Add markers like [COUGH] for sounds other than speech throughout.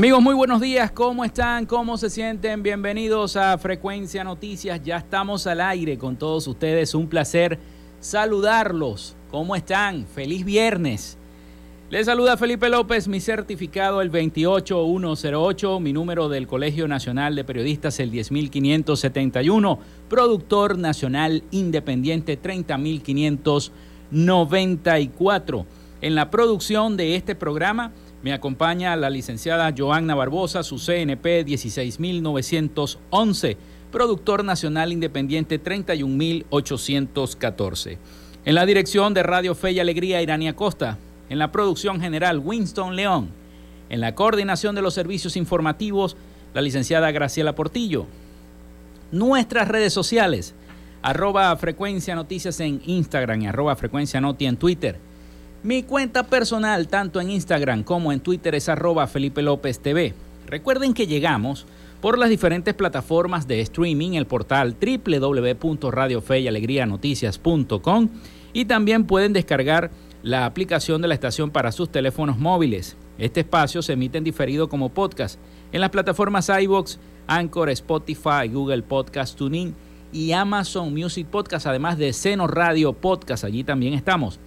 Amigos, muy buenos días. ¿Cómo están? ¿Cómo se sienten? Bienvenidos a Frecuencia Noticias. Ya estamos al aire con todos ustedes. Un placer saludarlos. ¿Cómo están? Feliz viernes. Les saluda Felipe López, mi certificado el 28108, mi número del Colegio Nacional de Periodistas el 10571, productor nacional independiente 30594. En la producción de este programa me acompaña la licenciada Joanna Barbosa, su CNP 16911, productor nacional independiente 31814. En la dirección de Radio Fe y Alegría, Irania Costa. En la producción general, Winston León. En la coordinación de los servicios informativos, la licenciada Graciela Portillo. Nuestras redes sociales, arroba frecuencia noticias en Instagram y arroba frecuencia noti en Twitter mi cuenta personal, tanto en Instagram como en Twitter, es arroba Felipe López TV. Recuerden que llegamos por las diferentes plataformas de streaming, el portal www.radiofeyalegrianoticias.com y también pueden descargar la aplicación de la estación para sus teléfonos móviles. Este espacio se emite en diferido como podcast en las plataformas iBox, Anchor, Spotify, Google Podcast, TuneIn y Amazon Music Podcast, además de Seno Radio Podcast. Allí también estamos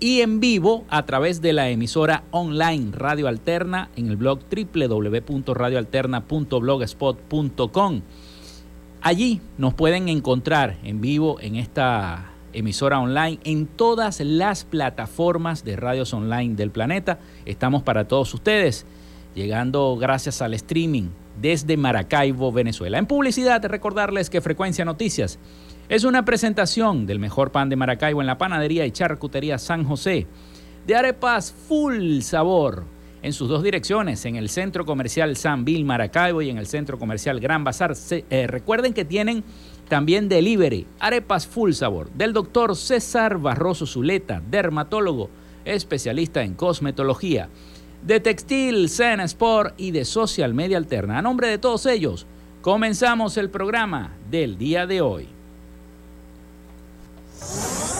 y en vivo a través de la emisora online Radio Alterna en el blog www.radioalterna.blogspot.com. Allí nos pueden encontrar en vivo en esta emisora online en todas las plataformas de radios online del planeta. Estamos para todos ustedes, llegando gracias al streaming desde Maracaibo, Venezuela. En publicidad, recordarles que Frecuencia Noticias es una presentación del mejor pan de Maracaibo en la panadería y charcutería San José, de arepas full sabor, en sus dos direcciones, en el Centro Comercial San Bill Maracaibo y en el Centro Comercial Gran Bazar. Eh, recuerden que tienen también delivery, arepas full sabor, del doctor César Barroso Zuleta, dermatólogo, especialista en cosmetología, de textil, Zen Sport y de social media alterna. A nombre de todos ellos, comenzamos el programa del día de hoy. you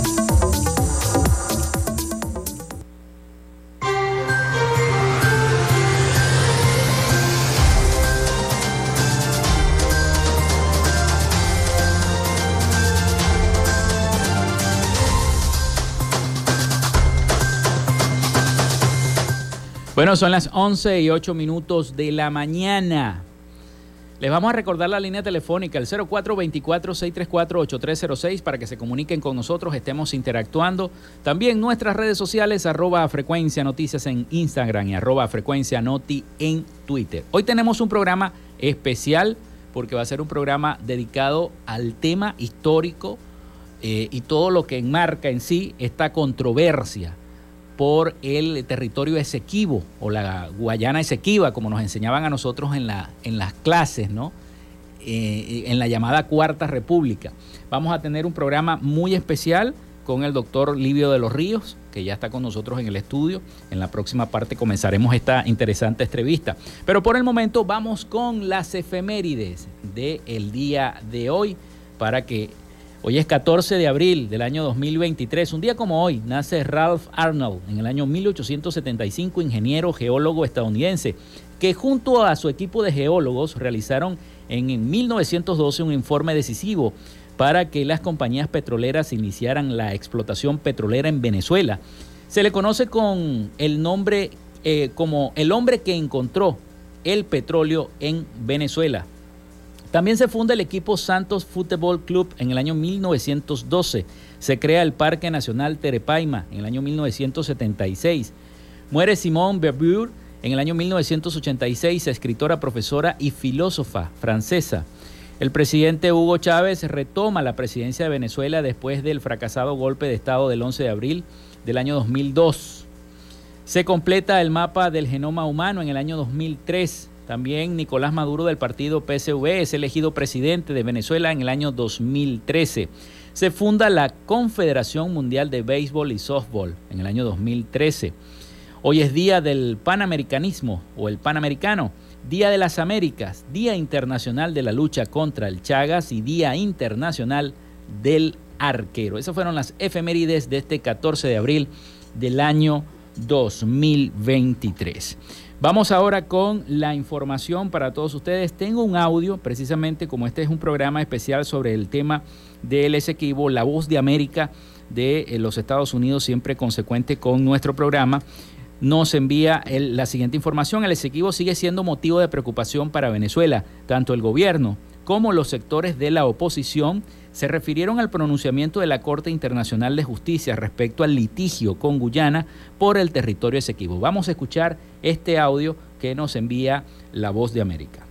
Bueno, son las 11 y 8 minutos de la mañana. Les vamos a recordar la línea telefónica, el 0424-634-8306, para que se comuniquen con nosotros, estemos interactuando. También nuestras redes sociales, arroba frecuencia noticias en Instagram y arroba frecuencia noti en Twitter. Hoy tenemos un programa especial porque va a ser un programa dedicado al tema histórico eh, y todo lo que enmarca en sí esta controversia por el territorio Esequibo o la Guayana Esequiba, como nos enseñaban a nosotros en, la, en las clases, ¿no? Eh, en la llamada Cuarta República. Vamos a tener un programa muy especial con el doctor Livio de los Ríos, que ya está con nosotros en el estudio. En la próxima parte comenzaremos esta interesante entrevista. Pero por el momento vamos con las efemérides del día de hoy para que Hoy es 14 de abril del año 2023. Un día como hoy nace Ralph Arnold en el año 1875, ingeniero geólogo estadounidense, que junto a su equipo de geólogos realizaron en 1912 un informe decisivo para que las compañías petroleras iniciaran la explotación petrolera en Venezuela. Se le conoce con el nombre eh, como el hombre que encontró el petróleo en Venezuela. También se funda el equipo Santos Football Club en el año 1912. Se crea el Parque Nacional Terepaima en el año 1976. Muere Simone Beauvoir en el año 1986, escritora, profesora y filósofa francesa. El presidente Hugo Chávez retoma la presidencia de Venezuela después del fracasado golpe de Estado del 11 de abril del año 2002. Se completa el mapa del genoma humano en el año 2003. También Nicolás Maduro del partido PSV es elegido presidente de Venezuela en el año 2013. Se funda la Confederación Mundial de Béisbol y Softball en el año 2013. Hoy es día del Panamericanismo o el Panamericano, Día de las Américas, Día Internacional de la Lucha contra el Chagas y Día Internacional del Arquero. Esas fueron las efemérides de este 14 de abril del año 2023. Vamos ahora con la información para todos ustedes. Tengo un audio, precisamente como este es un programa especial sobre el tema del Esequibo, la voz de América de eh, los Estados Unidos, siempre consecuente con nuestro programa. nos envía la siguiente información. El Esequibo sigue siendo motivo de preocupación para Venezuela. Tanto el gobierno como los sectores de la oposición se refirieron al pronunciamiento de la Corte Internacional de Justicia respecto al litigio con Guyana por el territorio Esequibo. Vamos a escuchar este audio que nos envía La Voz de América.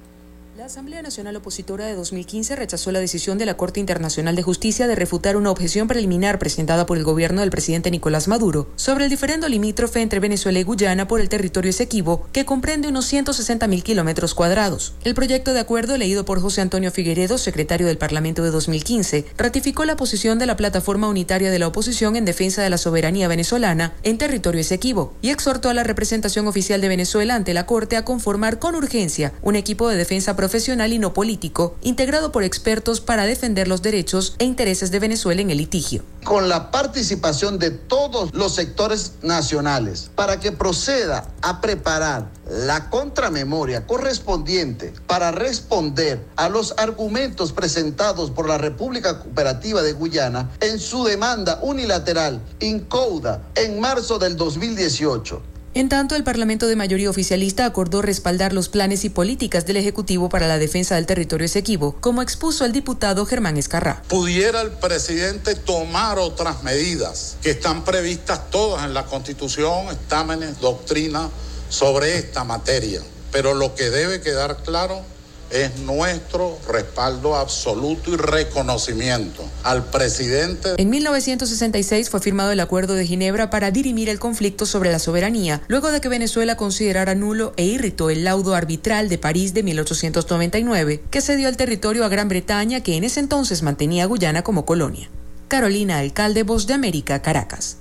Asamblea Nacional Opositora de 2015 rechazó la decisión de la Corte Internacional de Justicia de refutar una objeción preliminar presentada por el gobierno del presidente Nicolás Maduro sobre el diferendo limítrofe entre Venezuela y Guyana por el territorio Esequibo, que comprende unos 160 mil kilómetros cuadrados. El proyecto de acuerdo, leído por José Antonio Figueredo, secretario del Parlamento de 2015, ratificó la posición de la plataforma unitaria de la oposición en defensa de la soberanía venezolana en territorio Esequibo y exhortó a la representación oficial de Venezuela ante la Corte a conformar con urgencia un equipo de defensa profesional profesional y no político, integrado por expertos para defender los derechos e intereses de Venezuela en el litigio. Con la participación de todos los sectores nacionales para que proceda a preparar la contramemoria correspondiente para responder a los argumentos presentados por la República Cooperativa de Guyana en su demanda unilateral incauda en marzo del 2018 en tanto, el Parlamento de mayoría oficialista acordó respaldar los planes y políticas del Ejecutivo para la defensa del territorio Esequibo, como expuso el diputado Germán Escarrá. Pudiera el presidente tomar otras medidas que están previstas todas en la Constitución, estámenes, doctrina sobre esta materia. Pero lo que debe quedar claro es nuestro respaldo absoluto y reconocimiento al presidente. En 1966 fue firmado el Acuerdo de Ginebra para dirimir el conflicto sobre la soberanía, luego de que Venezuela considerara nulo e irritó el laudo arbitral de París de 1899, que cedió el territorio a Gran Bretaña, que en ese entonces mantenía a Guyana como colonia. Carolina Alcalde, Voz de América, Caracas.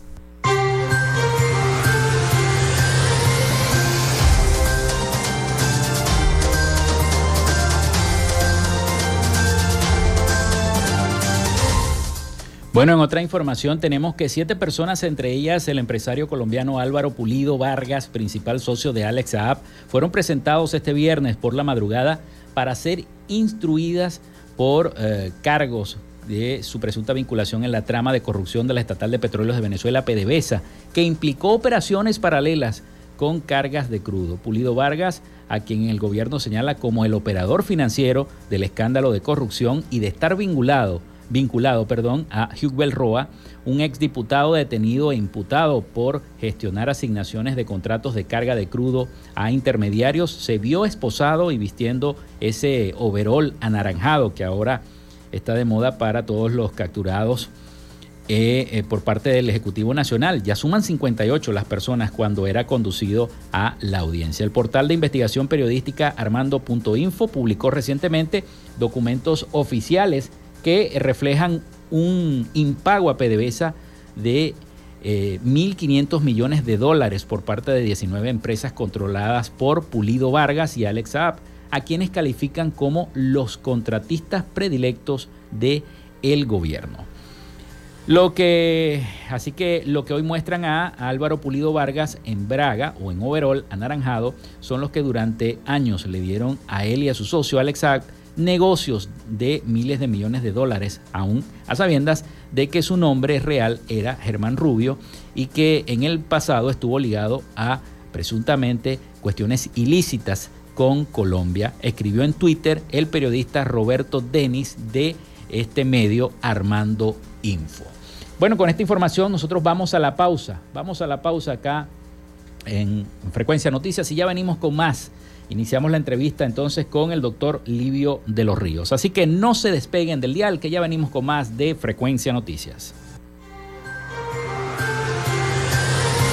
Bueno, en otra información tenemos que siete personas, entre ellas el empresario colombiano Álvaro Pulido Vargas, principal socio de Alex Saab, fueron presentados este viernes por la madrugada para ser instruidas por eh, cargos de su presunta vinculación en la trama de corrupción de la Estatal de Petróleos de Venezuela, PDVSA, que implicó operaciones paralelas con cargas de crudo. Pulido Vargas, a quien el gobierno señala como el operador financiero del escándalo de corrupción y de estar vinculado vinculado perdón, a Hugh Belroa, un exdiputado detenido e imputado por gestionar asignaciones de contratos de carga de crudo a intermediarios, se vio esposado y vistiendo ese overol anaranjado que ahora está de moda para todos los capturados eh, eh, por parte del Ejecutivo Nacional. Ya suman 58 las personas cuando era conducido a la audiencia. El portal de investigación periodística armando.info publicó recientemente documentos oficiales que reflejan un impago a PDVSA de 1.500 eh, millones de dólares por parte de 19 empresas controladas por Pulido Vargas y Alex Saab, a quienes califican como los contratistas predilectos de el gobierno. Lo que, así que lo que hoy muestran a Álvaro Pulido Vargas en Braga o en Overall anaranjado son los que durante años le dieron a él y a su socio Alex Saab negocios de miles de millones de dólares, aún a sabiendas de que su nombre real era Germán Rubio y que en el pasado estuvo ligado a presuntamente cuestiones ilícitas con Colombia, escribió en Twitter el periodista Roberto Denis de este medio Armando Info. Bueno, con esta información nosotros vamos a la pausa, vamos a la pausa acá en Frecuencia Noticias y ya venimos con más Iniciamos la entrevista entonces con el doctor Livio de los Ríos. Así que no se despeguen del dial, que ya venimos con más de Frecuencia Noticias.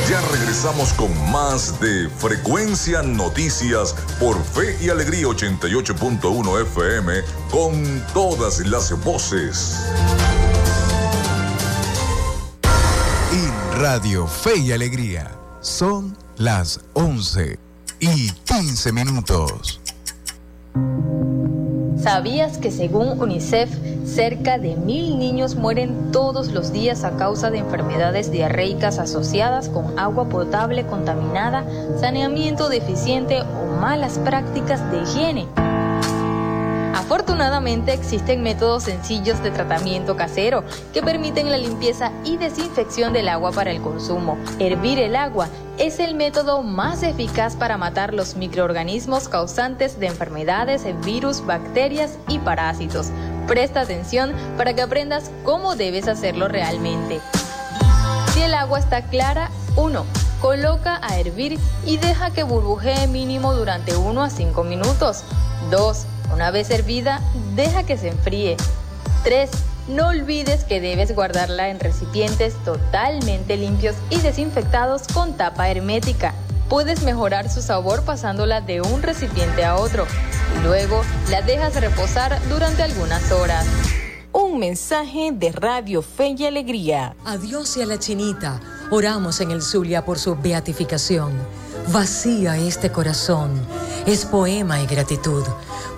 Ya regresamos con más de Frecuencia Noticias por Fe y Alegría 88.1 FM con todas las voces. En Radio Fe y Alegría son las 11 y 15 minutos. ¿Sabías que según UNICEF, cerca de mil niños mueren todos los días a causa de enfermedades diarreicas asociadas con agua potable contaminada, saneamiento deficiente o malas prácticas de higiene? Afortunadamente existen métodos sencillos de tratamiento casero que permiten la limpieza y desinfección del agua para el consumo. Hervir el agua es el método más eficaz para matar los microorganismos causantes de enfermedades, virus, bacterias y parásitos. Presta atención para que aprendas cómo debes hacerlo realmente. Si el agua está clara, 1. Coloca a hervir y deja que burbujee mínimo durante 1 a 5 minutos. 2. Una vez hervida, deja que se enfríe. 3. No olvides que debes guardarla en recipientes totalmente limpios y desinfectados con tapa hermética. Puedes mejorar su sabor pasándola de un recipiente a otro y luego la dejas reposar durante algunas horas. Un mensaje de Radio Fe y Alegría. Adiós y a la chinita. Oramos en el Zulia por su beatificación. Vacía este corazón. Es poema y gratitud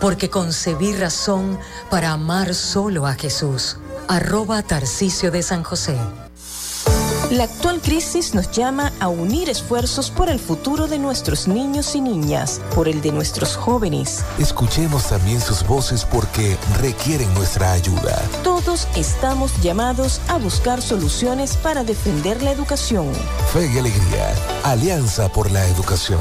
porque concebí razón para amar solo a Jesús. Arroba Tarcisio de San José. La actual crisis nos llama a unir esfuerzos por el futuro de nuestros niños y niñas, por el de nuestros jóvenes. Escuchemos también sus voces porque requieren nuestra ayuda. Todos estamos llamados a buscar soluciones para defender la educación. Fe y Alegría, Alianza por la Educación.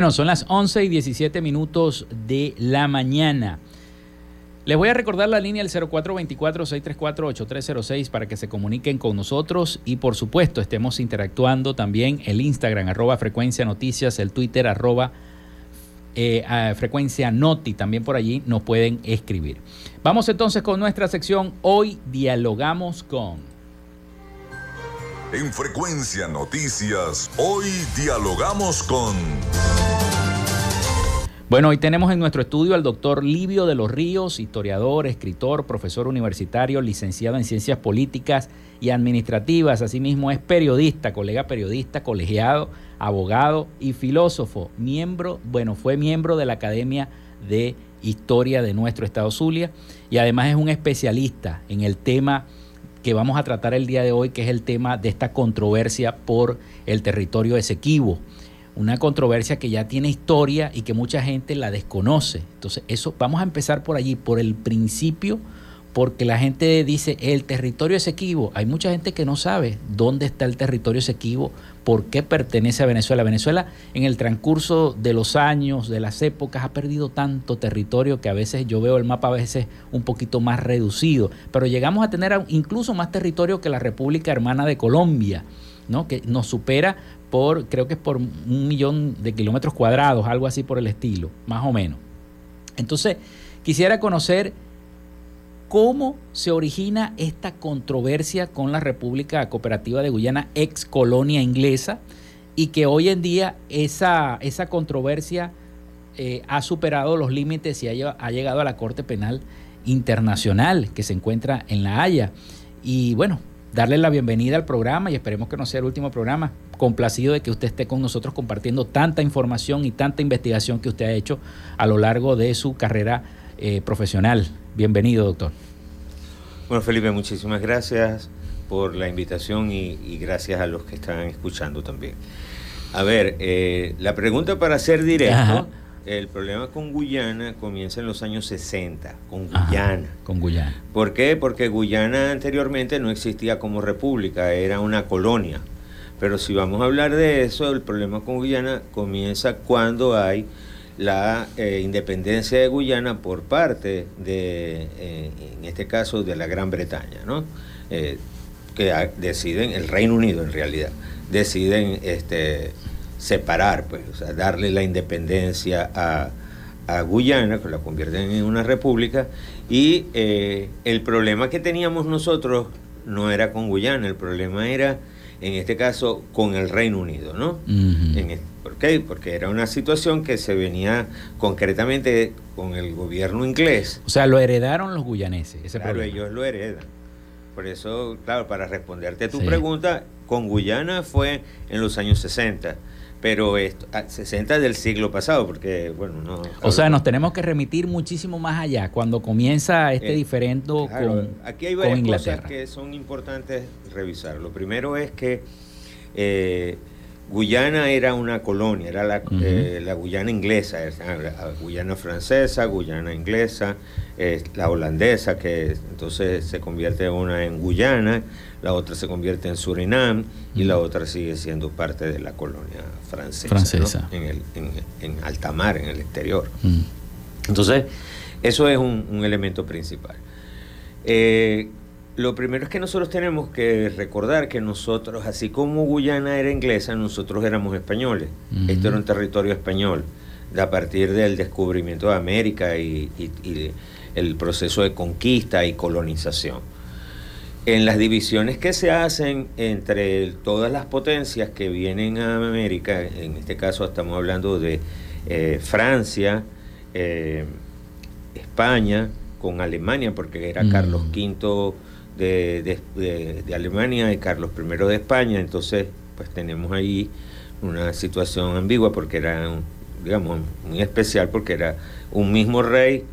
Bueno, son las 11 y 17 minutos de la mañana. Les voy a recordar la línea del 0424-634-8306 para que se comuniquen con nosotros y por supuesto estemos interactuando también el Instagram arroba frecuencia noticias, el Twitter arroba eh, frecuencia noti, también por allí nos pueden escribir. Vamos entonces con nuestra sección Hoy dialogamos con... En Frecuencia Noticias, hoy dialogamos con... Bueno, hoy tenemos en nuestro estudio al doctor Livio de los Ríos, historiador, escritor, profesor universitario, licenciado en Ciencias Políticas y Administrativas. Asimismo es periodista, colega periodista, colegiado, abogado y filósofo. Miembro, bueno, fue miembro de la Academia de Historia de nuestro Estado Zulia y además es un especialista en el tema que vamos a tratar el día de hoy, que es el tema de esta controversia por el territorio Esequibo. Una controversia que ya tiene historia y que mucha gente la desconoce. Entonces, eso vamos a empezar por allí, por el principio porque la gente dice el territorio Esequibo. Hay mucha gente que no sabe dónde está el territorio Esequibo, por qué pertenece a Venezuela. Venezuela en el transcurso de los años, de las épocas, ha perdido tanto territorio que a veces yo veo el mapa a veces un poquito más reducido, pero llegamos a tener incluso más territorio que la República Hermana de Colombia, ¿no? que nos supera por, creo que es por un millón de kilómetros cuadrados, algo así por el estilo, más o menos. Entonces, quisiera conocer cómo se origina esta controversia con la República Cooperativa de Guyana, ex colonia inglesa, y que hoy en día esa, esa controversia eh, ha superado los límites y ha, ha llegado a la Corte Penal Internacional que se encuentra en La Haya. Y bueno, darle la bienvenida al programa y esperemos que no sea el último programa. Complacido de que usted esté con nosotros compartiendo tanta información y tanta investigación que usted ha hecho a lo largo de su carrera eh, profesional. Bienvenido, doctor. Bueno, Felipe, muchísimas gracias por la invitación y, gracias a los que están escuchando también. A ver, eh, la pregunta para ser directo, el problema con Guyana comienza en los años 60, con Guyana. con Guyana. ¿Por qué? Porque Guyana anteriormente no existía como república, era una colonia. Pero si vamos a hablar de eso, el problema con Guyana comienza cuando hay la eh, independencia de Guyana por parte de, eh, en este caso, de la Gran Bretaña, ¿no? Eh, que deciden, el Reino Unido en realidad, deciden este, separar, pues, o sea, darle la independencia a, a Guyana, que la convierten en una república, y el problema que teníamos nosotros no era con Guyana, el problema era, en este caso, con el Reino Unido, ¿no? En es- ¿Por qué? Porque era una situación que se venía concretamente con el gobierno inglés. O sea, lo heredaron los guyaneses, ese Claro, problema. ellos lo heredan. Por eso, claro, para responderte a tu Sí. pregunta, con Guyana fue en los años 60, pero esto, ah, 60 del siglo pasado, porque, bueno, no... O sea, nos tenemos que remitir muchísimo más allá, cuando comienza este Eh, diferendo Claro, con, aquí hay varias cosas que son importantes revisar. Lo primero es que eh, Guyana era una colonia, era la, eh, la Guyana inglesa, la Guyana francesa, Guyana inglesa, eh, la holandesa, que entonces se convierte una en Guyana, la otra se convierte en Surinam y la otra sigue siendo parte de la colonia francesa, en, el, en, en alta mar, en el exterior. Entonces, eso es un, un elemento principal. Eh, lo primero es que nosotros tenemos que recordar que nosotros, así como Guyana era inglesa, nosotros éramos españoles. Esto era un territorio español. A partir del descubrimiento de América y, y- y el proceso de conquista y colonización. En las divisiones que se hacen entre todas las potencias que vienen a América, en este caso estamos hablando de eh, Francia, eh, España, con Alemania, porque era Mm. Carlos V de, de- de- de Alemania y Carlos I de España, entonces pues tenemos ahí una situación ambigua porque era, un- digamos, muy especial porque era un mismo rey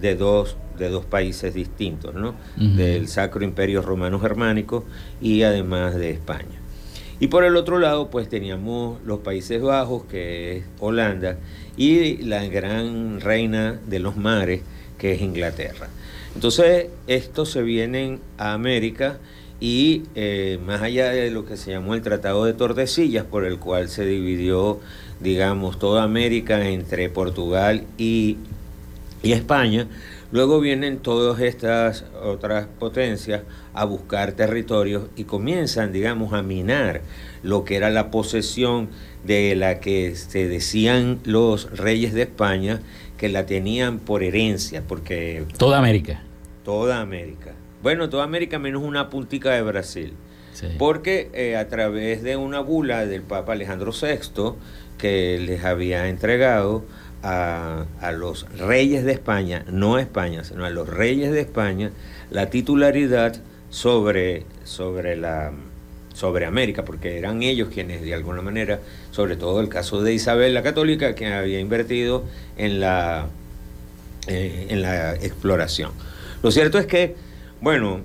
de dos, de dos países distintos, ¿no? Del Sacro Imperio Romano Germánico y además de España. Y por el otro lado, pues teníamos los Países Bajos, que es Holanda, y la gran reina de los mares, que es Inglaterra. Entonces, estos se vienen a América y eh, más allá de lo que se llamó el Tratado de Tordesillas, por el cual se dividió, digamos, toda América entre Portugal y y España, luego vienen todas estas otras potencias a buscar territorios y comienzan, digamos, a minar lo que era la posesión de la que se decían los reyes de España que la tenían por herencia, porque Toda América. toda América, bueno, toda América menos una puntica de Brasil. Sí. Porque eh, a través de una bula del Papa Alejandro VI, que les había entregado a, a los reyes de España, no a España, sino a los reyes de España, la titularidad sobre, sobre, la, sobre América, porque eran ellos quienes de alguna manera, sobre todo el caso de Isabel la Católica, que había invertido en la, eh, en la exploración. Lo cierto es que, bueno,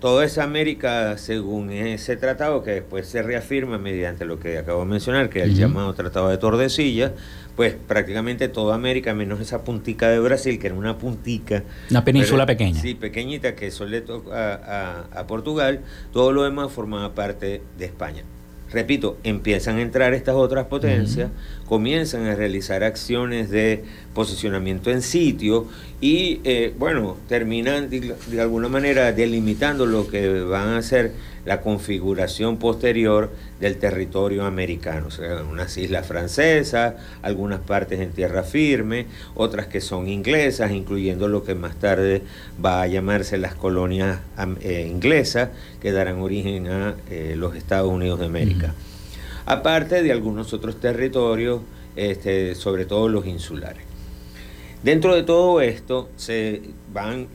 toda esa América, según ese tratado, que después se reafirma mediante lo que acabo de mencionar, que es el llamado Tratado de Tordesillas, pues prácticamente toda América, menos esa puntica de Brasil, que era una puntica. Una península pero- pequeña. Sí, pequeñita, que eso le a, a- a Portugal, todo lo demás formaba parte de España. Repito, empiezan a entrar estas otras potencias, comienzan a realizar acciones de posicionamiento en sitio y, eh, bueno, terminan de, de alguna manera delimitando lo que van a ser la configuración posterior del territorio americano. O sea, unas islas francesas, algunas partes en tierra firme, otras que son inglesas, incluyendo lo que más tarde va a llamarse las colonias eh, inglesas, que darán origen a eh, los Estados Unidos de América. Aparte de algunos otros territorios, este, sobre todo los insulares. Dentro de todo esto se van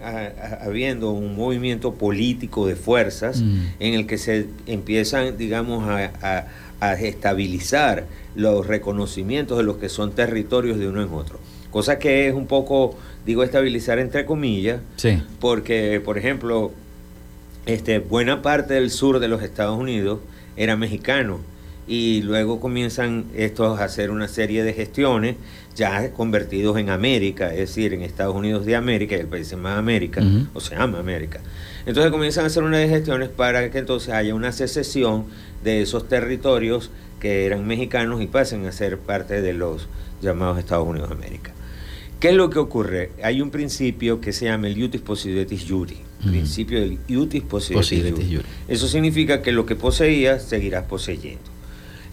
habiendo un movimiento político de fuerzas Mm. en el que se empiezan, digamos, a, a- a estabilizar los reconocimientos de los que son territorios de uno en otro. Cosa que es un poco, digo, estabilizar entre comillas, Sí. porque, por ejemplo, este, buena parte del sur de los Estados Unidos era mexicano y luego comienzan estos a hacer una serie de gestiones ya convertidos en América, es decir, en Estados Unidos de América, el país se llama América, o se llama América. Entonces comienzan a hacer una de gestiones para que entonces haya una secesión de esos territorios que eran mexicanos y pasen a ser parte de los llamados Estados Unidos de América. ¿Qué es lo que ocurre? Hay un principio que se llama el iutis possidetis juri, principio del iutis possidetis, Possidetis juri. juri. Eso significa que lo que poseías seguirás poseyendo.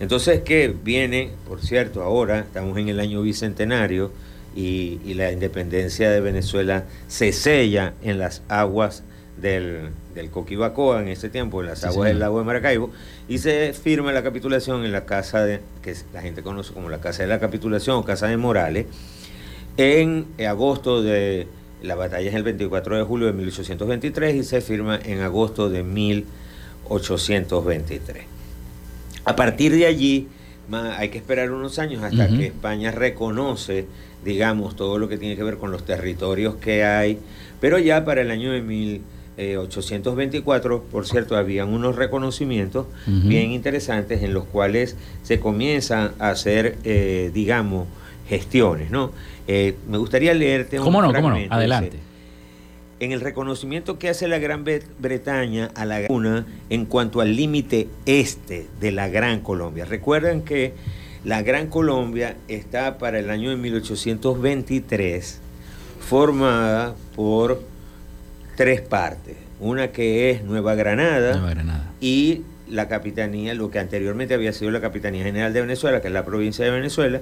Entonces, ¿qué viene? Por cierto, ahora estamos en el año bicentenario y, y la independencia de Venezuela se sella en las aguas del, del Coquibacoa en ese tiempo, en las aguas del lago de Maracaibo, y se firma la capitulación en la casa de, que la gente conoce como la Casa de la Capitulación o Casa de Morales, en agosto de la batalla es el 24 de julio de 1823 y se firma en agosto de 1823. A partir de allí hay que esperar unos años hasta que España reconoce, digamos, todo lo que tiene que ver con los territorios que hay, pero ya para el año de 1824, por cierto, habían unos reconocimientos bien interesantes en los cuales se comienzan a hacer, eh, digamos, gestiones, ¿no? Eh, me gustaría leerte un ¿Cómo no? ¿Cómo no? Adelante. En el reconocimiento que hace la Gran Bre- Bretaña a la una en cuanto al límite este de la Gran Colombia. Recuerden que la Gran Colombia está para el año de 1823 formada por tres partes. Una que es Nueva Granada, Nueva Granada. y la capitanía, lo que anteriormente había sido la Capitanía General de Venezuela, que es la provincia de Venezuela,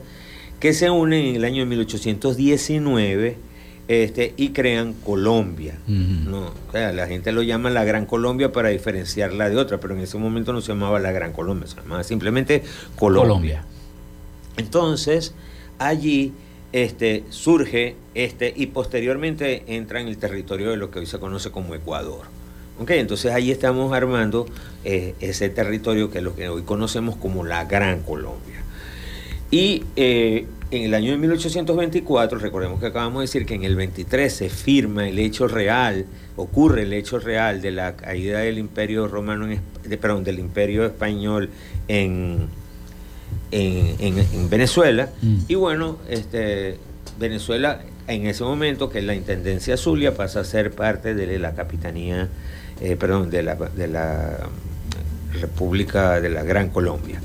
que se unen en el año de 1819 este, y crean Colombia. No, o sea, la gente lo llama la Gran Colombia para diferenciarla de otra, pero en ese momento no se llamaba la Gran Colombia, se llamaba simplemente Colombia. Colombia. Entonces, allí este, surge este, y posteriormente entra en el territorio de lo que hoy se conoce como Ecuador. ¿Ok? Entonces ahí estamos armando eh, ese territorio que es lo que hoy conocemos como la Gran Colombia. Y eh, en el año de 1824, recordemos que acabamos de decir que en el 23 se firma el hecho real, ocurre el hecho real de la caída del imperio romano, en, de- perdón, del imperio español en, en, en- en Venezuela. Mm. Y bueno, este, Venezuela en ese momento, que la Intendencia Zulia pasa a ser parte de la capitanía, eh, perdón, de la, de la República de la Gran Colombia,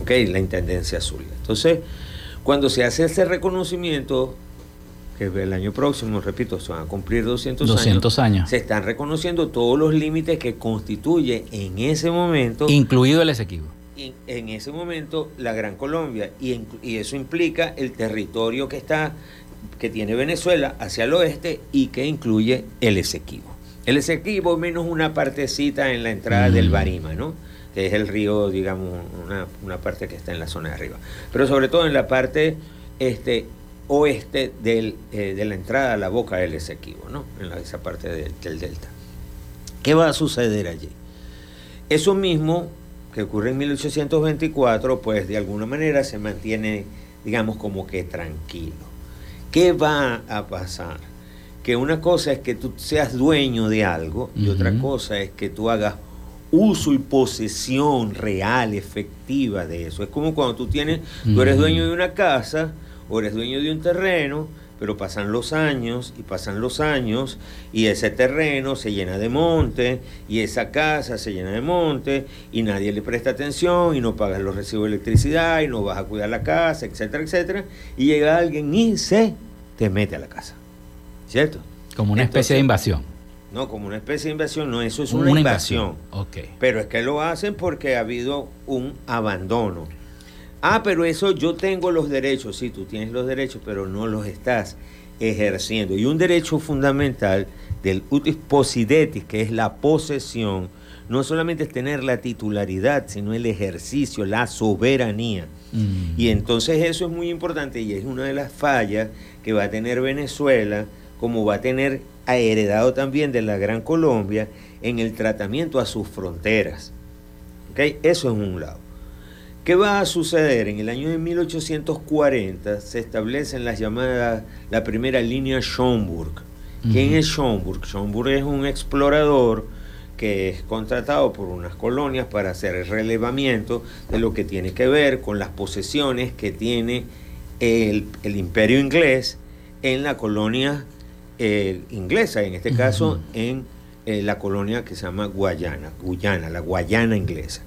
¿ok? La Intendencia Zulia. Entonces, cuando se hace ese reconocimiento, que el año próximo, repito, se van a cumplir 200, 200 años. se están reconociendo todos los límites que constituye en ese momento Incluido el Esequibo. en, en ese momento la Gran Colombia y, en- y eso implica el territorio que está que tiene Venezuela hacia el oeste y que incluye el Esequibo. El Esequibo menos una partecita en la entrada Mm. del Barima, ¿no? Que es el río, digamos, una, una parte que está en la zona de arriba. Pero sobre todo en la parte este, oeste del, eh, de la entrada a la boca del Esequibo, ¿no? En la- esa parte del- del delta. ¿Qué va a suceder allí? Eso mismo que ocurre en 1824, pues de alguna manera se mantiene, digamos, como que tranquilo. ¿Qué va a pasar? Que una cosa es que tú seas dueño de algo y otra cosa es que tú hagas uso y posesión real, efectiva de eso. Es como cuando tú tienes, tú eres dueño de una casa o eres dueño de un terreno, pero pasan los años y pasan los años y ese terreno se llena de monte y esa casa se llena de monte y nadie le presta atención y no pagas los recibos de electricidad y no vas a cuidar la casa, etcétera, etcétera. Y llega alguien y se te mete a la casa. ¿Cierto? Como una especie Entonces, de invasión. No, como una especie de invasión, no, eso es una, invasión. Ok. Pero es que lo hacen porque ha habido un abandono. Ah, pero eso yo tengo los derechos, sí, tú tienes los derechos, pero no los estás ejerciendo. Y un derecho fundamental del utis possidetis, que es la posesión, no solamente es tener la titularidad, sino el ejercicio, la soberanía. Mm. Y entonces eso es muy importante y es una de las fallas que va a tener Venezuela, como va a tener ha heredado también de la Gran Colombia en el tratamiento a sus fronteras. ¿Ok? Eso es un lado. ¿Qué va a suceder? En el año de 1840 se establecen las llamadas, la primera línea Schomburg. ¿Quién es Schomburg? Schomburg es un explorador que es contratado por unas colonias para hacer el relevamiento de lo que tiene que ver con las posesiones que tiene el, el imperio inglés en la colonia eh, inglesa, en este caso Ujú. en eh, la colonia que se llama Guayana, Guyana, la Guayana inglesa.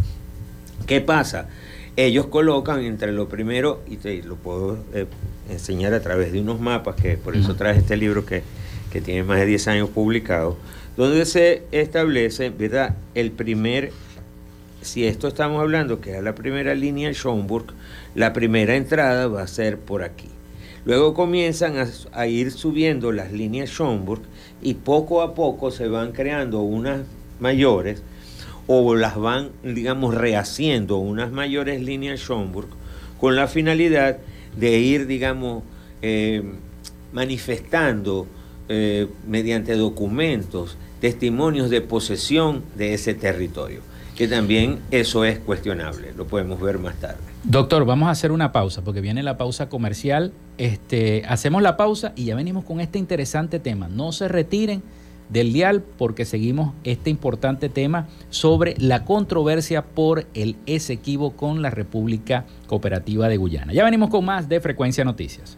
¿Qué pasa? Ellos colocan entre lo primero, y te lo puedo eh, enseñar a través de unos mapas, que por eso traje este libro que, que tiene más de 10 años publicado, donde se establece, ¿verdad? El primer, si esto estamos hablando, que es la primera línea Schomburg, la primera entrada va a ser por aquí. Luego comienzan a, ir subiendo las líneas Schomburg, y poco a poco se van creando unas mayores o las van, digamos, rehaciendo unas mayores líneas Schomburg con la finalidad de ir, digamos, eh, manifestando eh, mediante documentos testimonios de posesión de ese territorio, que también eso es cuestionable, lo podemos ver más tarde. Doctor, vamos a hacer una pausa porque viene la pausa comercial. Este, hacemos la pausa y ya venimos con este interesante tema. No se retiren del dial porque seguimos este importante tema sobre la controversia por el Esequibo con la República Cooperativa de Guyana. Ya venimos con más de Frecuencia Noticias.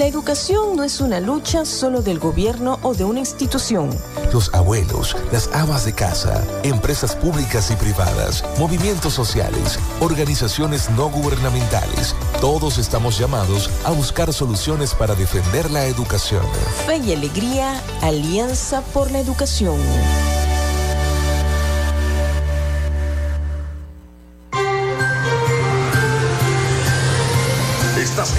La educación no es una lucha solo del gobierno o de una institución. Los abuelos, las amas de casa, empresas públicas y privadas, movimientos sociales, organizaciones no gubernamentales, todos estamos llamados a buscar soluciones para defender la educación. Fe y Alegría, Alianza por la Educación.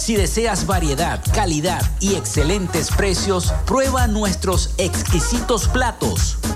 Si deseas variedad, calidad y excelentes precios, prueba nuestros exquisitos platos.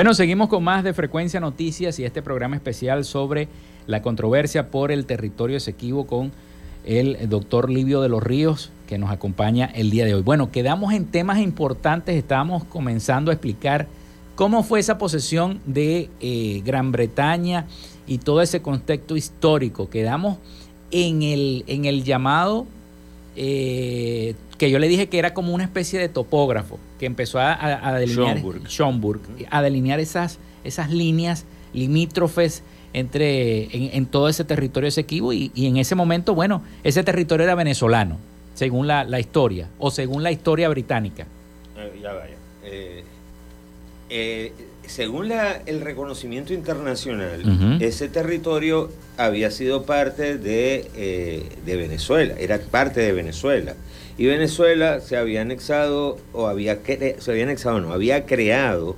Bueno, seguimos con más de Frecuencia Noticias y este programa especial sobre la controversia por el territorio Esequibo con el doctor Livio de los Ríos, que nos acompaña el día de hoy. Bueno, quedamos en temas importantes, estábamos comenzando a explicar cómo fue esa posesión de eh, Gran Bretaña y todo ese contexto histórico. Quedamos en el, en el llamado eh, que yo le dije que era como una especie de topógrafo, que empezó a, delinear a delinear esas, esas líneas limítrofes entre en, todo ese territorio Esequibo y, y, en ese momento, bueno, ese territorio era venezolano, según la, historia, o según la historia británica. Eh, ya vaya. Eh, según el reconocimiento internacional, ese territorio había sido parte de, de Venezuela, era parte de Venezuela y Venezuela se había anexado, o había, se había anexado, no, había creado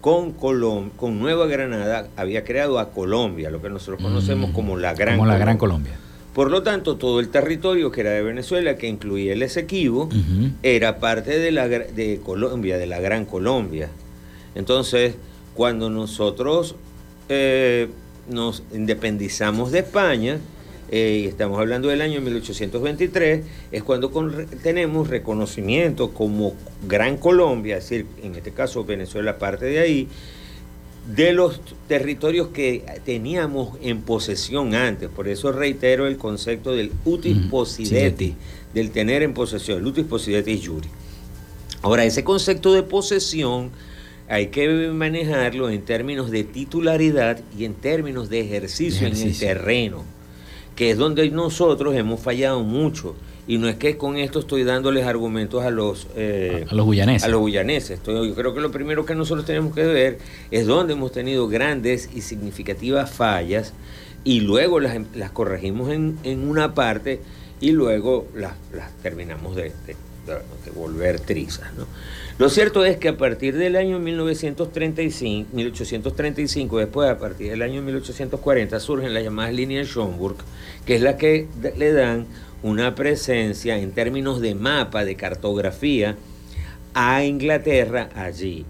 con, Colom con Nueva Granada, había creado a Colombia, lo que nosotros conocemos mm. como la Gran como la Gran Colombia. Por lo tanto, todo el territorio que era de Venezuela, que incluía el Esequibo, era parte de, la, de Colombia, de la Gran Colombia. Entonces, cuando nosotros eh, nos independizamos de España, eh, y estamos hablando del año 1823, es cuando tenemos reconocimiento como Gran Colombia, es decir, en este caso Venezuela parte de ahí, de los territorios que teníamos en posesión antes. Por eso reitero el concepto del utis possidetis, del tener en posesión, el utis possidetis juri. Ahora, ese concepto de posesión hay que manejarlo en términos de titularidad y en términos de ejercicio. en el terreno que es donde nosotros hemos fallado mucho. Y no es que con esto estoy dándoles argumentos a los, eh, a los guyaneses. A los guyaneses. yo creo que lo primero que nosotros tenemos que ver es dónde hemos tenido grandes y significativas fallas y luego las, corregimos en, una parte y luego las, terminamos de, volver trizas. ¿no? Lo cierto es que a partir del año 1935, 1835, después a partir del año 1840, surgen las llamadas líneas Schomburg, que es la que le dan una presencia en términos de mapa, de cartografía, a Inglaterra allí.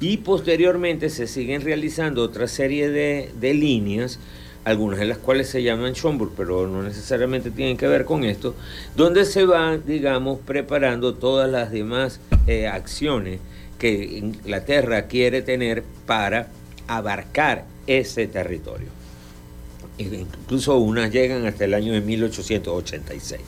Y posteriormente se siguen realizando otra serie de, de líneas algunas de las cuales se llaman Schomburg, pero no necesariamente tienen que ver con esto, donde se van, digamos, preparando todas las demás eh, acciones que Inglaterra quiere tener para abarcar ese territorio. Incluso unas llegan hasta el año de 1886.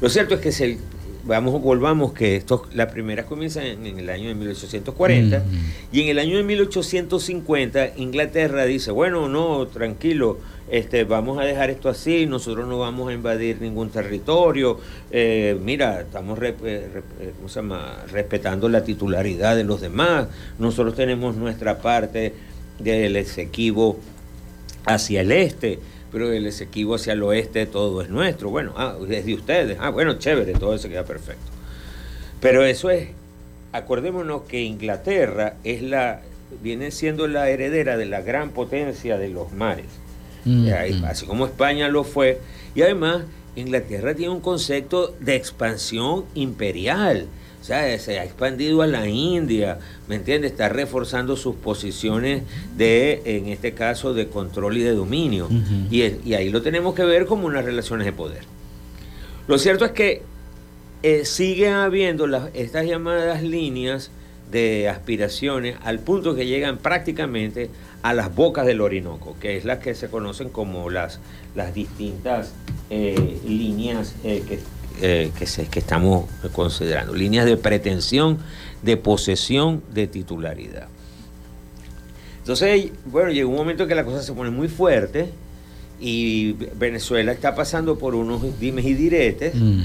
Lo cierto es que se vamos, volvamos que esto, las primeras comienzan en, el año de 1840 y en el año de 1850 Inglaterra dice, bueno, no, tranquilo, este, vamos a dejar esto así, nosotros no vamos a invadir ningún territorio, eh, mira, estamos eh, eh, respetando la titularidad de los demás, nosotros tenemos nuestra parte del Esequibo hacia el este pero el Esequibo hacia el oeste todo es nuestro. Bueno, ah, es de ustedes. Ah, bueno, chévere, todo eso queda perfecto. Pero eso es, acordémonos que Inglaterra es la, viene siendo la heredera de la gran potencia de los mares. Mm, mm. Así como España lo fue. Y además, Inglaterra tiene un concepto de expansión imperial sea, se ha expandido a la India, ¿me entiendes? Está reforzando sus posiciones de, en este caso, de control y de dominio. y, ahí lo tenemos que ver como unas relaciones de poder. Lo cierto es que eh, siguen habiendo las, estas llamadas líneas de aspiraciones al punto que llegan prácticamente a las bocas del Orinoco, que es las que se conocen como las, las distintas eh, líneas eh, que eh, que, se, que estamos considerando, líneas de pretensión, de posesión, de titularidad. Entonces, bueno, llegó un momento en que la cosa se pone muy fuerte y Venezuela está pasando por unos dimes y diretes. Mm.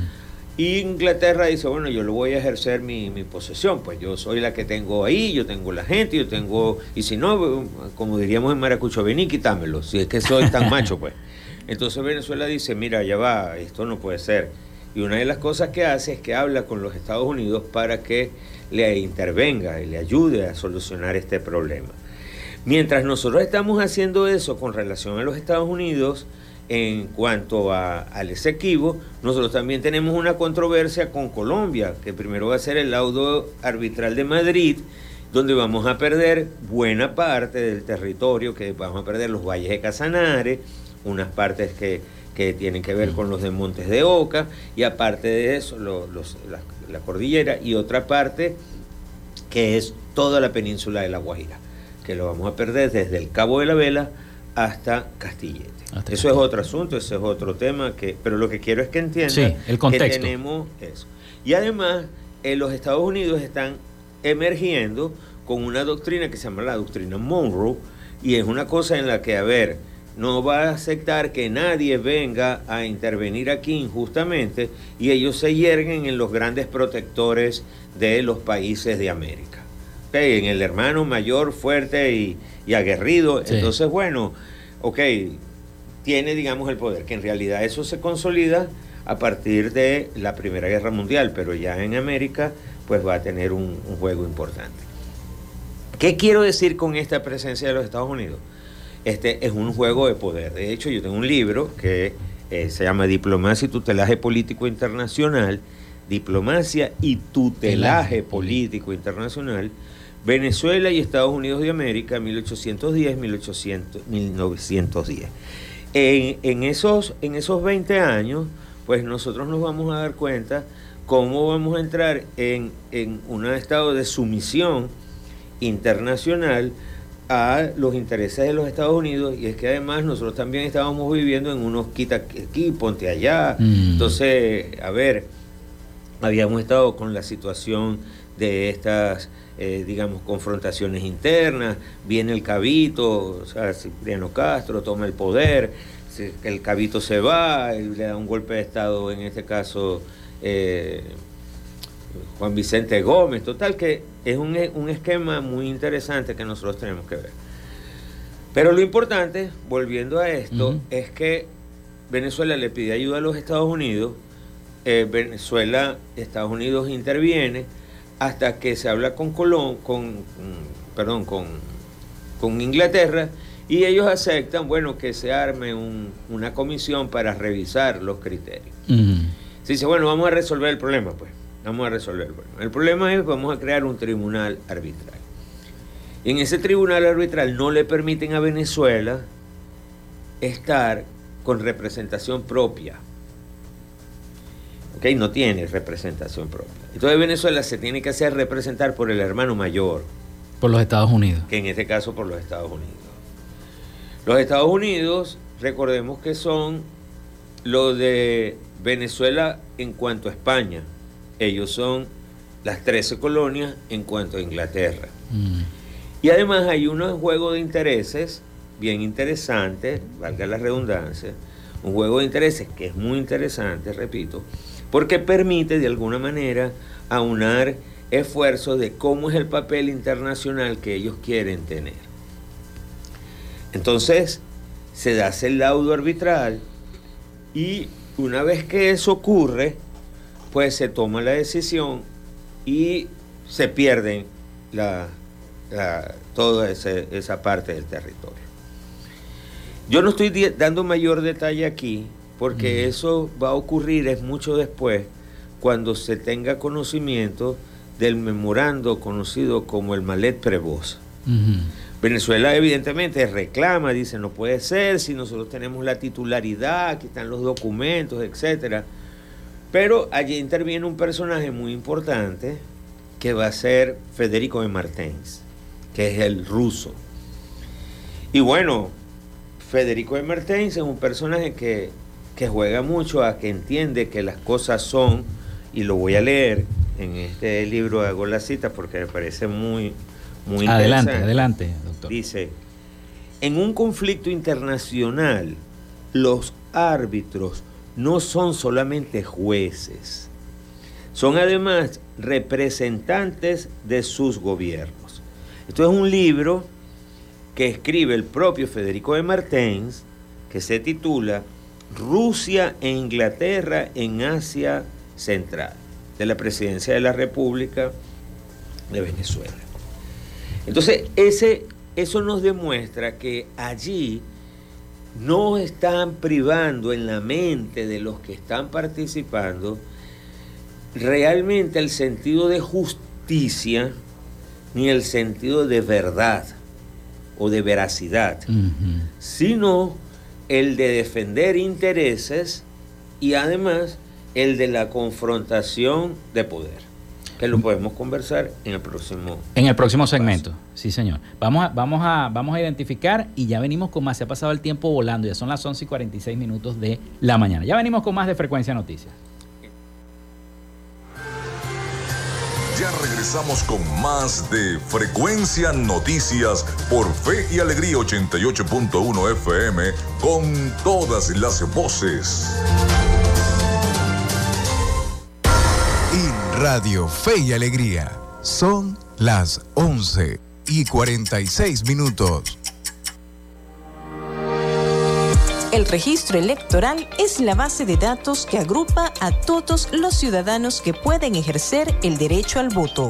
Y Inglaterra dice, bueno, yo lo voy a ejercer mi, mi, posesión, pues yo soy la que tengo ahí, yo tengo la gente, yo tengo, y si no, como diríamos en Maracucho, vení, quítamelo, si es que soy tan [LAUGHS] macho, pues. Entonces Venezuela dice, mira, ya va, esto no puede ser. Y una de las cosas que hace es que habla con los Estados Unidos para que le intervenga y le ayude a solucionar este problema. Mientras nosotros estamos haciendo eso con relación a los Estados Unidos, en cuanto a, al Esequibo, nosotros también tenemos una controversia con Colombia, que primero va a ser el laudo arbitral de Madrid donde vamos a perder buena parte del territorio, que vamos a perder los valles de Casanare, unas partes que, tienen que ver con los de Montes de Oca, y aparte de eso, la, cordillera, y otra parte que es toda la península de La Guajira, que lo vamos a perder desde el Cabo de la Vela hasta Castillete. eso es otro asunto, ese es otro tema, que, pero lo que quiero es que entiendan el contexto. que tenemos eso. Y además, en los Estados Unidos están emergiendo con una doctrina que se llama la doctrina Monroe, y es una cosa en la que, a ver, no va a aceptar que nadie venga a intervenir aquí injustamente y ellos se yerguen en los grandes protectores de los países de América. en el hermano mayor, fuerte y, aguerrido. Entonces, bueno, ok, tiene, digamos, el poder, que en realidad eso se consolida a partir de la Primera Guerra Mundial, pero ya en América, pues va a tener un juego importante. ¿Qué quiero decir con esta presencia de los Estados Unidos? Este es un juego de poder. De hecho, yo tengo un libro que eh, se llama Diplomacia y Tutelaje Político Internacional, Diplomacia y Tutelaje Político Internacional, Venezuela y Estados Unidos de América, 1810-1910. En, esos, en esos 20 años, pues nosotros nos vamos a dar cuenta cómo vamos a entrar en, en un estado de sumisión internacional a los intereses de los Estados Unidos y es que además nosotros también estábamos viviendo en unos quita aquí, ponte allá. Mm. Entonces, a ver, habíamos estado con la situación de estas, eh, digamos, confrontaciones internas, viene el cabito, o sea, Cipriano Castro toma el poder, el cabito se va, le da un golpe de Estado, en este caso... Eh, Juan Vicente Gómez, total que es un, esquema muy interesante que nosotros tenemos que ver. Pero lo importante, volviendo a esto, es que Venezuela le pide ayuda a los Estados Unidos, eh, Venezuela, Estados Unidos interviene hasta que se habla con Colón, con, perdón, con, con Inglaterra y ellos aceptan, bueno, que se arme una comisión para revisar los criterios. Se dice, bueno, vamos a resolver el problema, pues. Vamos a resolver el problema. El problema es vamos a crear un tribunal arbitral. Y en ese tribunal arbitral no le permiten a Venezuela estar con representación propia. ¿Ok? No tiene representación propia. Entonces Venezuela se tiene que hacer representar por el hermano mayor. Por los Estados Unidos. Que en este caso por los Estados Unidos. Los Estados Unidos, recordemos que son lo de Venezuela en cuanto a España. Ellos son las 13 colonias en cuanto a Inglaterra. Mm. Y además hay un juego de intereses bien interesante, valga la redundancia, un juego de intereses que es muy interesante, repito, porque permite de alguna manera aunar esfuerzos de cómo es el papel internacional que ellos quieren tener. Entonces, se da el laudo arbitral y una vez que eso ocurre, pues se toma la decisión y se pierden la, toda esa parte del territorio. Yo no estoy dando mayor detalle aquí porque eso va a ocurrir es mucho después cuando se tenga conocimiento del memorando conocido como el Malet Prevost. Venezuela evidentemente reclama, dice, no puede ser si nosotros tenemos la titularidad, aquí están los documentos, etcétera. Pero allí interviene un personaje muy importante que va a ser Federico de Martens, que es el ruso. Y bueno, Federico de Martens es un personaje que, juega mucho a que entiende que las cosas son, y lo voy a leer en este libro, hago la cita porque me parece muy, muy adelante, Adelante, doctor. Dice, en un conflicto internacional, los árbitros no son solamente jueces, son además representantes de sus gobiernos. Esto es un libro que escribe el propio Federico de Martens, que se titula Rusia e Inglaterra en Asia Central, de la Presidencia de la República de Venezuela. Entonces, ese, eso nos demuestra que allí no están privando en la mente de los que están participando realmente el sentido de justicia ni el sentido de verdad o de veracidad, sino el de defender intereses y además el de la confrontación de poder que lo podemos conversar en el próximo en el próximo segmento. Sí señor. Vamos a, vamos a vamos a identificar y ya venimos con más. Se ha pasado el tiempo volando. Ya son las 11 y 46 minutos de la mañana. Ya venimos con más de frecuencia noticias. Ya regresamos con más de frecuencia noticias por fe y alegría 88.1 FM con todas las voces Radio Fe y Alegría. Son las 11 y 46 minutos. El registro electoral es la base de datos que agrupa a todos los ciudadanos que pueden ejercer el derecho al voto.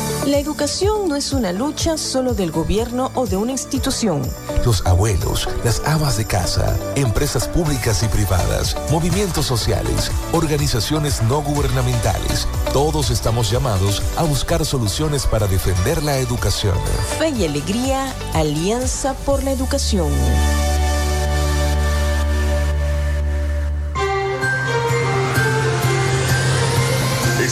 La educación no es una lucha solo del gobierno o de una institución. Los abuelos, las amas de casa, empresas públicas y privadas, movimientos sociales, organizaciones no gubernamentales, todos estamos llamados a buscar soluciones para defender la educación. Fe y Alegría, Alianza por la Educación.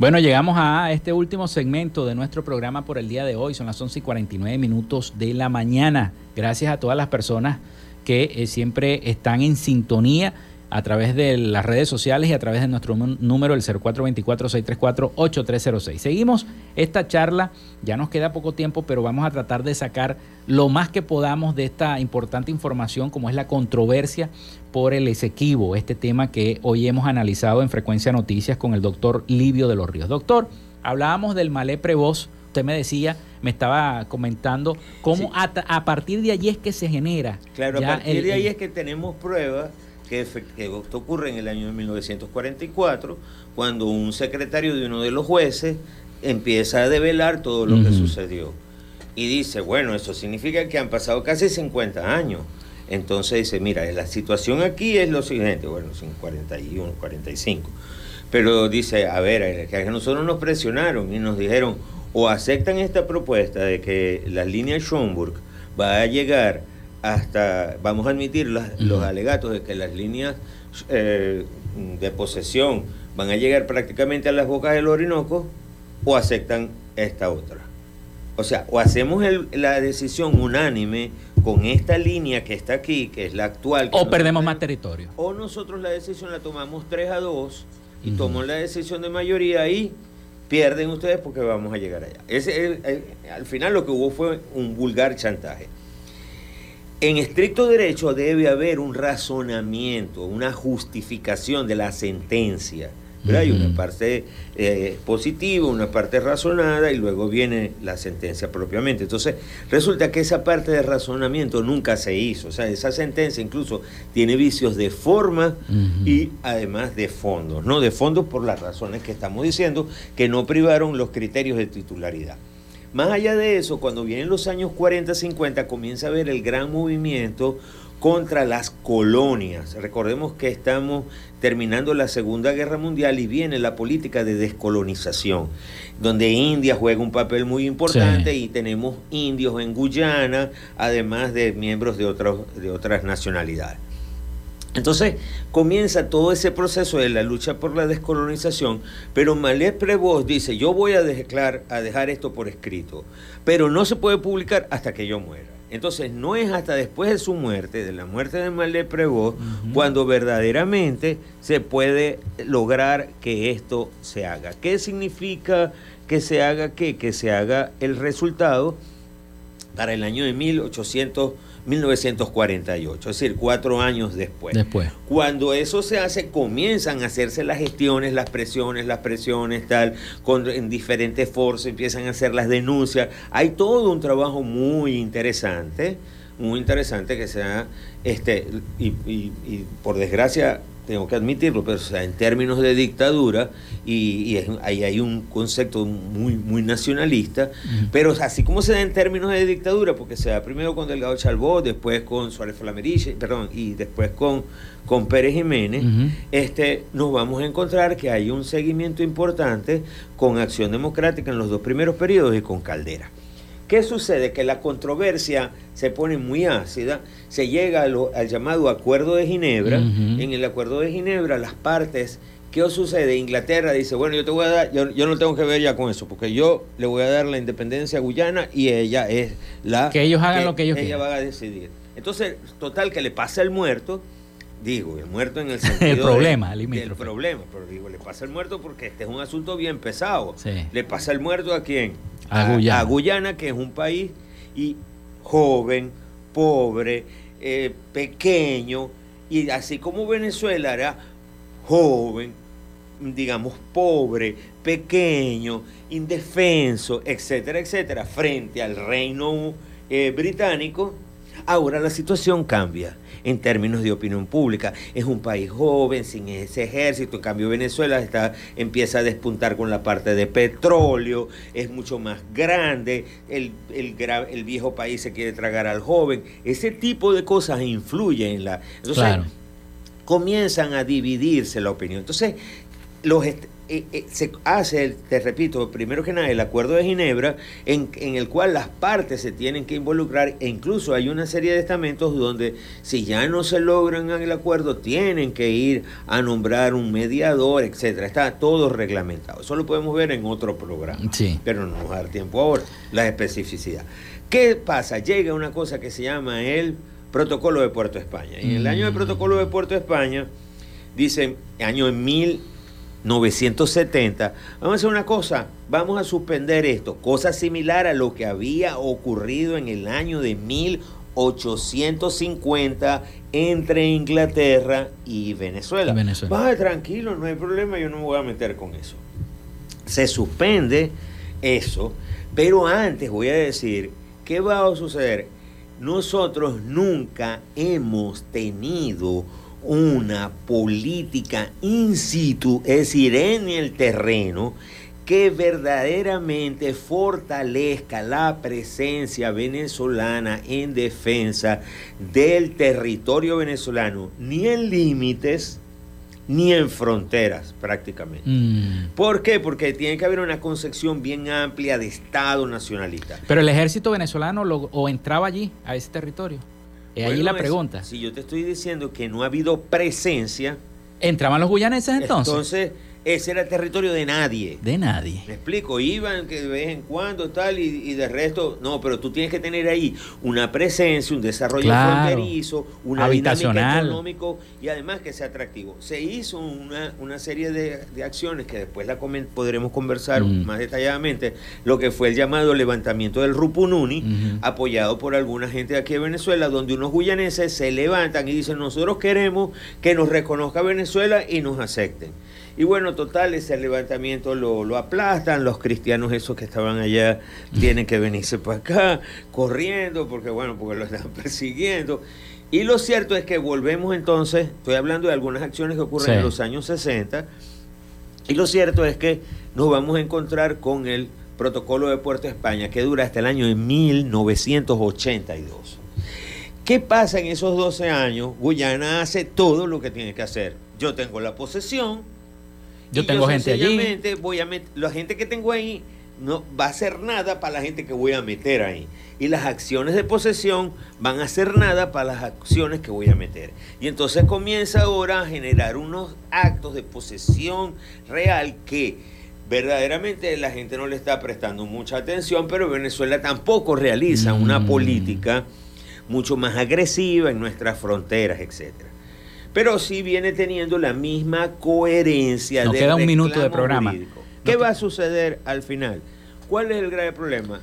Bueno, llegamos a este último segmento de nuestro programa por el día de hoy. Son las 11 y 49 minutos de la mañana. Gracias a todas las personas que eh, siempre están en sintonía a través de las redes sociales y a través de nuestro número, el 0424-634-8306. Seguimos esta charla, ya nos queda poco tiempo, pero vamos a tratar de sacar lo más que podamos de esta importante información, como es la controversia por el Esequibo, este tema que hoy hemos analizado en Frecuencia Noticias con el doctor Livio de los Ríos. Doctor, hablábamos del malé prevoz, usted me decía, me estaba comentando cómo a, partir de allí es que se genera. Claro, a partir de ahí es que tenemos pruebas que, esto ocurre en el año de 1944, cuando un secretario de uno de los jueces empieza a develar todo lo que sucedió. Y dice, bueno, eso significa que han pasado casi 50 años. Entonces dice, mira, la situación aquí es lo siguiente, bueno, 41, 45. Pero dice, a ver, que a nosotros nos presionaron y nos dijeron, o aceptan esta propuesta de que la línea Schomburg va a llegar hasta, vamos a admitir los alegatos de que las líneas eh, de posesión van a llegar prácticamente a las bocas del Orinoco o aceptan esta otra. O sea, o hacemos la decisión unánime con esta línea que está aquí, que es la actual. o perdemos más territorio. O nosotros la decisión la tomamos 3 a 2 y tomamos la decisión de mayoría y pierden ustedes porque vamos a llegar allá. Ese, al final lo que hubo fue un vulgar chantaje. En estricto derecho debe haber un razonamiento, una justificación de la sentencia Hay una parte eh, positiva, una parte razonada y luego viene la sentencia propiamente. Entonces, resulta que esa parte de razonamiento nunca se hizo. O sea, esa sentencia incluso tiene vicios de forma y además de fondo. No de fondo por las razones que estamos diciendo, que no privaron los criterios de titularidad. Más allá de eso, cuando vienen los años 40, 50, comienza a haber el gran movimiento contra las colonias. Recordemos que estamos terminando la Segunda Guerra Mundial y viene la política de descolonización, donde India juega un papel muy importante y tenemos indios en Guyana, además de miembros de, otros, de otras nacionalidades. Entonces comienza todo ese proceso de la lucha por la descolonización, pero Malé Prevost dice, yo voy a, dejar, a dejar esto por escrito, pero no se puede publicar hasta que yo muera. Entonces no es hasta después de su muerte, de la muerte de Malé Prevost, cuando verdaderamente se puede lograr que esto se haga. ¿Qué significa que se haga qué? Que se haga el resultado para el año de 1800 1948, es decir, cuatro años después. Después. Cuando eso se hace, comienzan a hacerse las gestiones, las presiones, las presiones, tal, con, en diferentes foros empiezan a hacer las denuncias. Hay todo un trabajo muy interesante, muy interesante que se ha, este, y, y por desgracia, tengo que admitirlo, pero en términos de dictadura, y, ahí hay un concepto muy, muy nacionalista, pero así como se da en términos de dictadura, porque se da primero con Delgado Chalbó, después con Suárez Flamerich, perdón, y después con, con Pérez Jiménez, este, nos vamos a encontrar que hay un seguimiento importante con Acción Democrática en los dos primeros periodos y con Caldera. ¿Qué sucede? Que la controversia se pone muy ácida, se llega al llamado Acuerdo de Ginebra. En el Acuerdo de Ginebra las partes, ¿qué sucede? Inglaterra dice, bueno, yo te voy a dar, yo, no tengo que ver ya con eso, porque yo le voy a dar la independencia a Guyana y ella es la... Que ellos hagan lo que ellos ella quieran. va a decidir. Entonces, total, que le pasa el muerto, digo, el muerto en el [LAUGHS] sentido... el problema, el problema, pero digo, le pasa el muerto porque este es un asunto bien pesado. Le pasa el muerto a quién? A, Guyana. que es un país y joven, pobre, eh, pequeño, y así como Venezuela era joven, digamos, pobre, pequeño, indefenso, etcétera, etcétera, frente al reino eh, británico, ahora la situación cambia en términos de opinión pública. Es un país joven, sin ese ejército, en cambio Venezuela está, empieza a despuntar con la parte de petróleo, es mucho más grande, el, el, viejo país se quiere tragar al joven, ese tipo de cosas influyen en la... Entonces, comienzan a dividirse la opinión. Entonces, los, eh, eh, se hace, te repito, primero que nada, el Acuerdo de Ginebra, en, el cual las partes se tienen que involucrar e incluso hay una serie de estamentos donde si ya no se logran el acuerdo, tienen que ir a nombrar un mediador, etcétera. Está todo reglamentado. Eso lo podemos ver en otro programa. Pero no nos va a dar tiempo ahora, la especificidad. ¿Qué pasa? Llega una cosa que se llama el Protocolo de Puerto España. Y en el año del Protocolo de Puerto España, dicen, año en mil 970, vamos a hacer una cosa, vamos a suspender esto, cosa similar a lo que había ocurrido en el año de 1850 entre Inglaterra y Venezuela. Venezuela. tranquilo, no hay problema, yo no me voy a meter con eso. Se suspende eso, pero antes voy a decir, ¿qué va a suceder? Nosotros nunca hemos tenido una política in situ, es decir, en el terreno, que verdaderamente fortalezca la presencia venezolana en defensa del territorio venezolano, ni en límites, ni en fronteras prácticamente. Mm. ¿Por qué? Porque tiene que haber una concepción bien amplia de Estado nacionalista. Pero el ejército venezolano lo, o entraba allí, a ese territorio. Es ahí la pregunta. si yo te estoy diciendo que no ha habido presencia. ¿Entraban los guyaneses entonces? Entonces, ese era el territorio de nadie. De nadie. Me explico, iban que de vez en cuando tal y, de resto, no, pero tú tienes que tener ahí una presencia, un desarrollo fronterizo, una dinámica económico y además que sea atractivo. Se hizo una, una serie de, acciones que después la podremos conversar mm. más detalladamente, lo que fue el llamado levantamiento del Rupununi, apoyado por alguna gente de aquí de Venezuela, donde unos guyaneses se levantan y dicen, nosotros queremos que nos reconozca Venezuela y nos acepten. Y bueno, total, ese levantamiento lo, lo aplastan, los cristianos esos que estaban allá tienen que venirse para acá, corriendo, porque bueno, porque lo están [LAUGHS] persiguiendo. Y lo cierto es que volvemos entonces, estoy hablando de algunas acciones que ocurren en los años 60, y lo cierto es que nos vamos a encontrar con el protocolo de Puerto España, que dura hasta el año de 1982. ¿Qué pasa en esos 12 años? Guyana hace todo lo que tiene que hacer. Yo tengo la posesión. Yo tengo gente allí. Voy a la gente que tengo ahí no va a hacer nada para la gente que voy a meter ahí. Y las acciones de posesión van a hacer nada para las acciones que voy a meter. Y entonces comienza ahora a generar unos actos de posesión real que verdaderamente la gente no le está prestando mucha atención, pero Venezuela tampoco realiza una mm. política mucho más agresiva en nuestras fronteras, etcétera. Pero sí viene teniendo la misma coherencia. Nos queda un minuto de programa. ¿Qué va a suceder al final? ¿Cuál es el grave problema?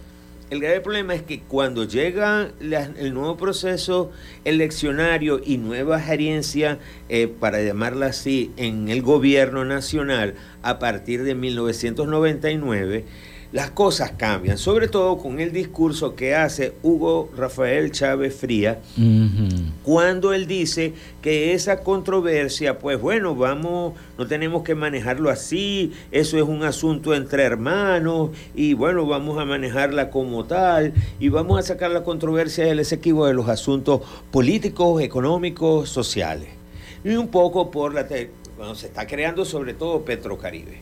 El grave problema es que cuando llega el nuevo proceso eleccionario y nueva gerencia, eh, para llamarla así, en el gobierno nacional a partir de 1999, las cosas cambian, sobre todo con el discurso que hace Hugo Rafael Chávez Fría, cuando él dice que esa controversia, pues bueno, vamos, no tenemos que manejarlo así, eso es un asunto entre hermanos, y bueno, vamos a manejarla como tal, y vamos a sacar la controversia del equipo de los asuntos políticos, económicos, sociales. Y un poco por la... Bueno, se está creando sobre todo Petrocaribe.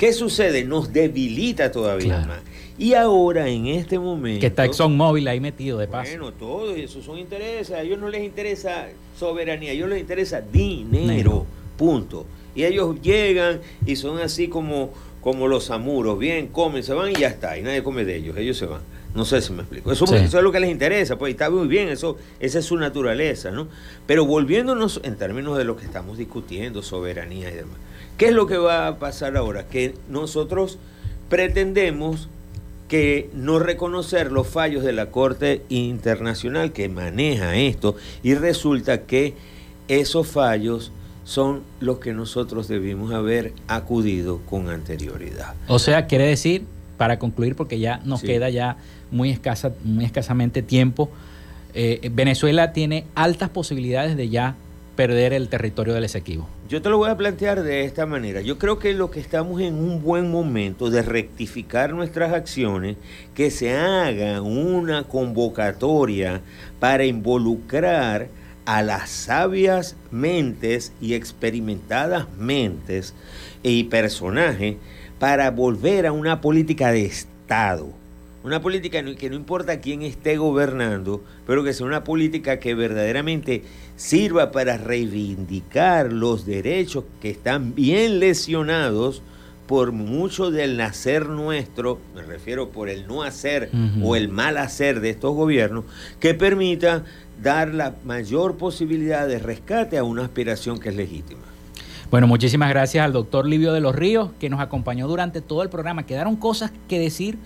¿Qué sucede? Nos debilita todavía más. Y ahora, en este momento... Que está ExxonMobil ahí metido de paso. Bueno, todo eso son intereses. A ellos no les interesa soberanía, a ellos les interesa dinero. Punto. Y ellos llegan y son así como, como los amuros. Bien, comen, se van y ya está. Y nadie come de ellos. Ellos se van. No sé si me explico. Eso, eso, es lo que les interesa, pues está muy bien, eso, esa es su naturaleza, ¿no? Pero volviéndonos en términos de lo que estamos discutiendo, soberanía y demás. ¿Qué es lo que va a pasar ahora? Que nosotros pretendemos que no reconocer los fallos de la Corte Internacional que maneja esto y resulta que esos fallos son los que nosotros debimos haber acudido con anterioridad. O sea, quiere decir, para concluir, porque ya nos queda ya muy, escasa, muy escasamente tiempo, eh, Venezuela tiene altas posibilidades de ya perder el territorio del Esequibo? Yo te lo voy a plantear de esta manera. Yo creo que lo que estamos en un buen momento de rectificar nuestras acciones, que se haga una convocatoria para involucrar a las sabias mentes y experimentadas mentes y personajes para volver a una política de Estado. Una política que no importa quién esté gobernando, pero que sea una política que verdaderamente sirva para reivindicar los derechos que están bien lesionados por mucho del nacer nuestro, me refiero por el no hacer o el mal hacer de estos gobiernos, que permita dar la mayor posibilidad de rescate a una aspiración que es legítima. Bueno, muchísimas gracias al doctor Livio de los Ríos, que nos acompañó durante todo el programa. Quedaron cosas que decir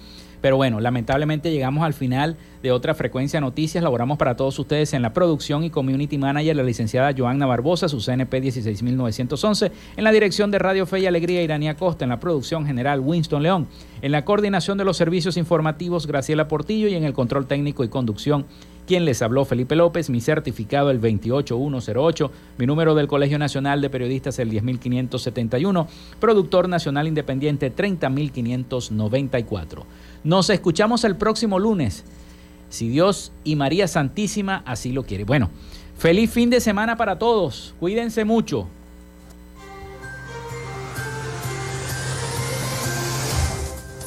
pero bueno, lamentablemente llegamos al final de otra frecuencia noticias. Laboramos para todos ustedes en la producción y community manager, la licenciada Joanna Barbosa, su CNP 16911. En la dirección de Radio Fe y Alegría, Iranía Costa. En la producción general, Winston León. En la coordinación de los servicios informativos, Graciela Portillo. Y en el control técnico y conducción, quien les habló, Felipe López, mi certificado el 28108, mi número del Colegio Nacional de Periodistas el 10571, productor nacional independiente 30594. Nos escuchamos el próximo lunes, si Dios y María Santísima así lo quiere. Bueno, feliz fin de semana para todos. Cuídense mucho.